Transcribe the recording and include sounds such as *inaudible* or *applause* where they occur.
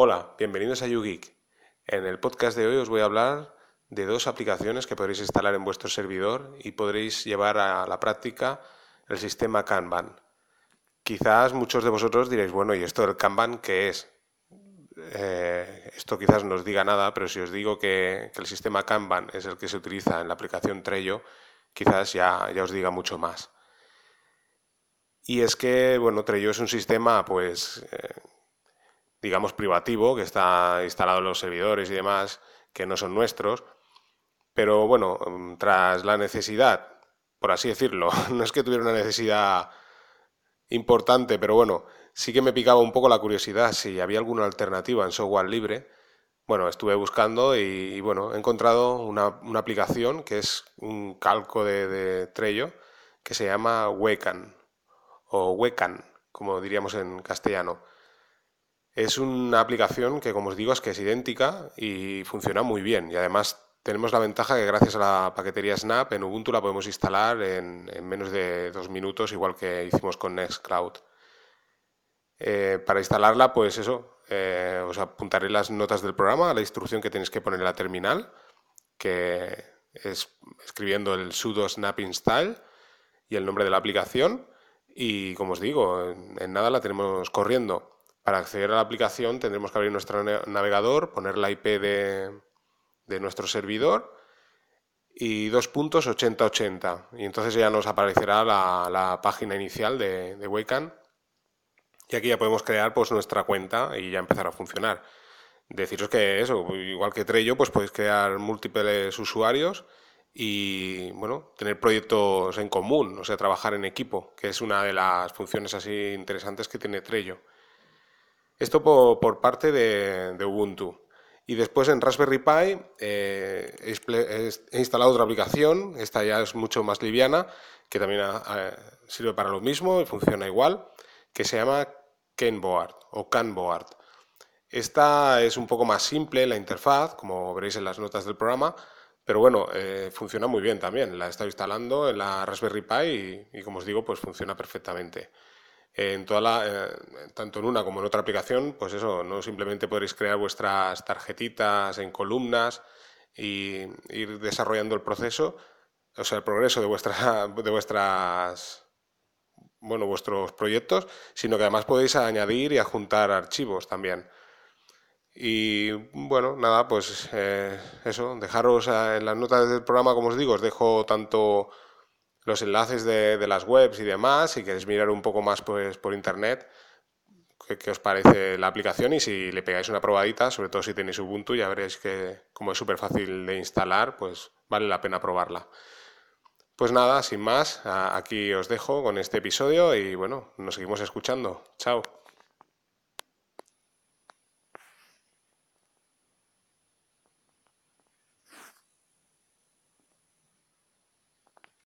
Hola, bienvenidos a YouGeek. En el podcast de hoy os voy a hablar de dos aplicaciones que podréis instalar en vuestro servidor y podréis llevar a la práctica el sistema Kanban. Quizás muchos de vosotros diréis, bueno, ¿y esto del Kanban qué es? Eh, esto quizás no os diga nada, pero si os digo que, el sistema Kanban es el que se utiliza en la aplicación Trello, quizás ya, ya os diga mucho más. Y es que, bueno, Trello es un sistema, pues, eh, digamos, privativo, que está instalado en los servidores y demás, que no son nuestros. Pero bueno, mm, tras la necesidad, por así decirlo, *laughs* no es que tuviera una necesidad importante, pero bueno, sí que me picaba un poco la curiosidad si había alguna alternativa en software libre. Bueno, estuve buscando y, bueno, he encontrado una, aplicación que es un calco de, de Trello que se llama Wecan o Wecan, como diríamos en castellano. Es una aplicación que, como os digo, es que es idéntica y funciona muy bien. Y además tenemos la ventaja que gracias a la paquetería Snap en Ubuntu la podemos instalar en, menos de dos minutos, igual que hicimos con Nextcloud. Eh, para instalarla, pues eso, eh, os apuntaré las notas del programa, la instrucción que tenéis que poner en la terminal, que es escribiendo el sudo snap install y el nombre de la aplicación. Y como os digo, en nada la tenemos corriendo. Para acceder a la aplicación tendremos que abrir nuestro navegador, poner la IP de, nuestro servidor y dos puntos 8080. Y entonces ya nos aparecerá la, página inicial de, de Y aquí ya podemos crear pues, nuestra cuenta y ya empezar a funcionar. Deciros que eso, igual que Trello, pues podéis crear múltiples usuarios y bueno, tener proyectos en común, o sea, trabajar en equipo, que es una de las funciones así interesantes que tiene Trello. Esto por, parte de, Ubuntu. Y después en Raspberry Pi eh, he instalado otra aplicación, esta ya es mucho más liviana, que también ah, sirve para lo mismo y funciona igual, que se llama Kenboard o Canboard. Esta es un poco más simple, la interfaz, como veréis en las notas del programa, pero bueno, eh, funciona muy bien también. La he estado instalando en la Raspberry Pi y, y como os digo, pues funciona perfectamente en toda la, eh, tanto en una como en otra aplicación, pues eso, no simplemente podréis crear vuestras tarjetitas en columnas y ir desarrollando el proceso, o sea, el progreso de, vuestra, *laughs* de vuestras, bueno, vuestros proyectos, sino que además podéis añadir y adjuntar archivos también. Y bueno, nada, pues eh, eso, dejaros en las notas del programa, como os digo, os dejo tanto los enlaces de, las webs y demás, si queréis mirar un poco más pues, por internet, qué, os parece la aplicación y si le pegáis una probadita, sobre todo si tenéis Ubuntu, ya veréis que como es súper fácil de instalar, pues vale la pena probarla. Pues nada, sin más, aquí os dejo con este episodio y bueno, nos seguimos escuchando. Chao.